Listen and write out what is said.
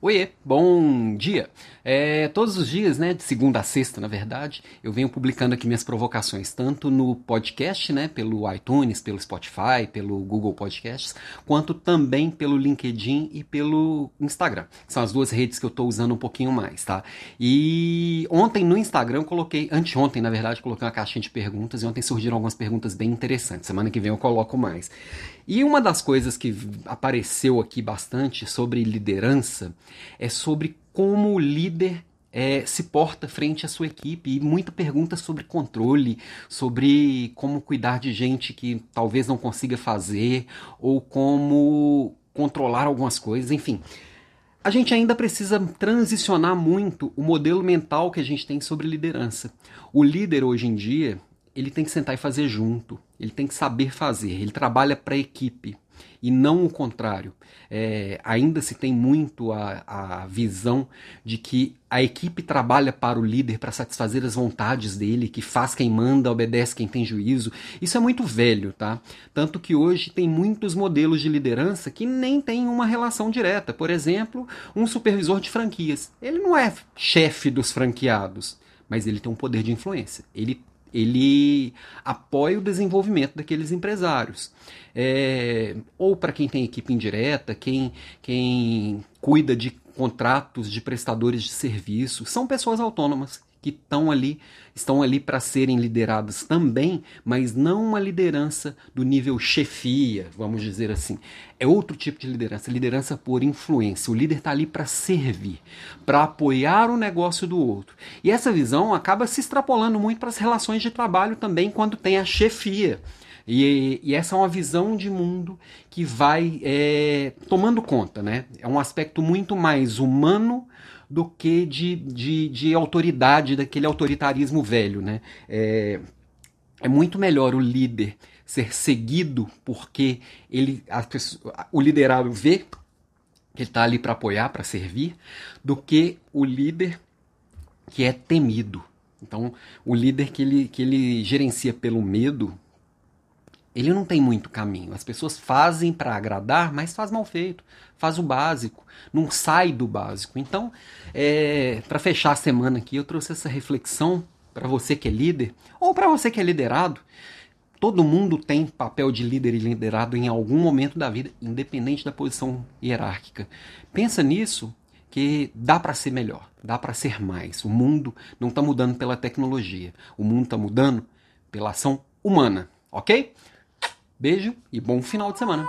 Oiê, bom dia! É, todos os dias, né, de segunda a sexta, na verdade, eu venho publicando aqui minhas provocações, tanto no podcast, né, pelo iTunes, pelo Spotify, pelo Google Podcasts, quanto também pelo LinkedIn e pelo Instagram. São as duas redes que eu estou usando um pouquinho mais, tá? E ontem no Instagram eu coloquei, anteontem, na verdade, coloquei uma caixinha de perguntas e ontem surgiram algumas perguntas bem interessantes. Semana que vem eu coloco mais. E uma das coisas que apareceu aqui bastante sobre liderança é sobre como o líder é, se porta frente à sua equipe e muita pergunta sobre controle, sobre como cuidar de gente que talvez não consiga fazer ou como controlar algumas coisas, enfim. A gente ainda precisa transicionar muito o modelo mental que a gente tem sobre liderança. O líder hoje em dia, ele tem que sentar e fazer junto, ele tem que saber fazer, ele trabalha para a equipe e não o contrário. É, ainda se tem muito a, a visão de que a equipe trabalha para o líder para satisfazer as vontades dele, que faz quem manda, obedece quem tem juízo. Isso é muito velho, tá? Tanto que hoje tem muitos modelos de liderança que nem têm uma relação direta. Por exemplo, um supervisor de franquias. Ele não é chefe dos franqueados, mas ele tem um poder de influência. Ele ele apoia o desenvolvimento daqueles empresários. É, ou para quem tem equipe indireta, quem, quem cuida de contratos de prestadores de serviço, são pessoas autônomas que estão ali, estão ali para serem lideradas também, mas não uma liderança do nível chefia, vamos dizer assim. É outro tipo de liderança, liderança por influência. O líder está ali para servir, para apoiar o negócio do outro. E essa visão acaba se extrapolando muito para as relações de trabalho também quando tem a chefia. E, e, essa é uma visão de mundo que vai é, tomando conta, né? É um aspecto muito mais humano do que de, de, de autoridade, daquele autoritarismo velho. Né? É, é muito melhor o líder ser seguido porque ele, pessoa, o liderado vê que ele está ali para apoiar, para servir, do que o líder que é temido. Então, o líder que ele, que ele gerencia pelo medo, ele não tem muito caminho. As pessoas fazem para agradar, mas faz mal feito, faz o básico, não sai do básico. Então, é, para fechar a semana aqui, eu trouxe essa reflexão para você que é líder ou para você que é liderado. Todo mundo tem papel de líder e liderado em algum momento da vida, independente da posição hierárquica. Pensa nisso que dá para ser melhor, dá para ser mais. O mundo não está mudando pela tecnologia, o mundo está mudando pela ação humana, ok? Beijo e bom final de semana.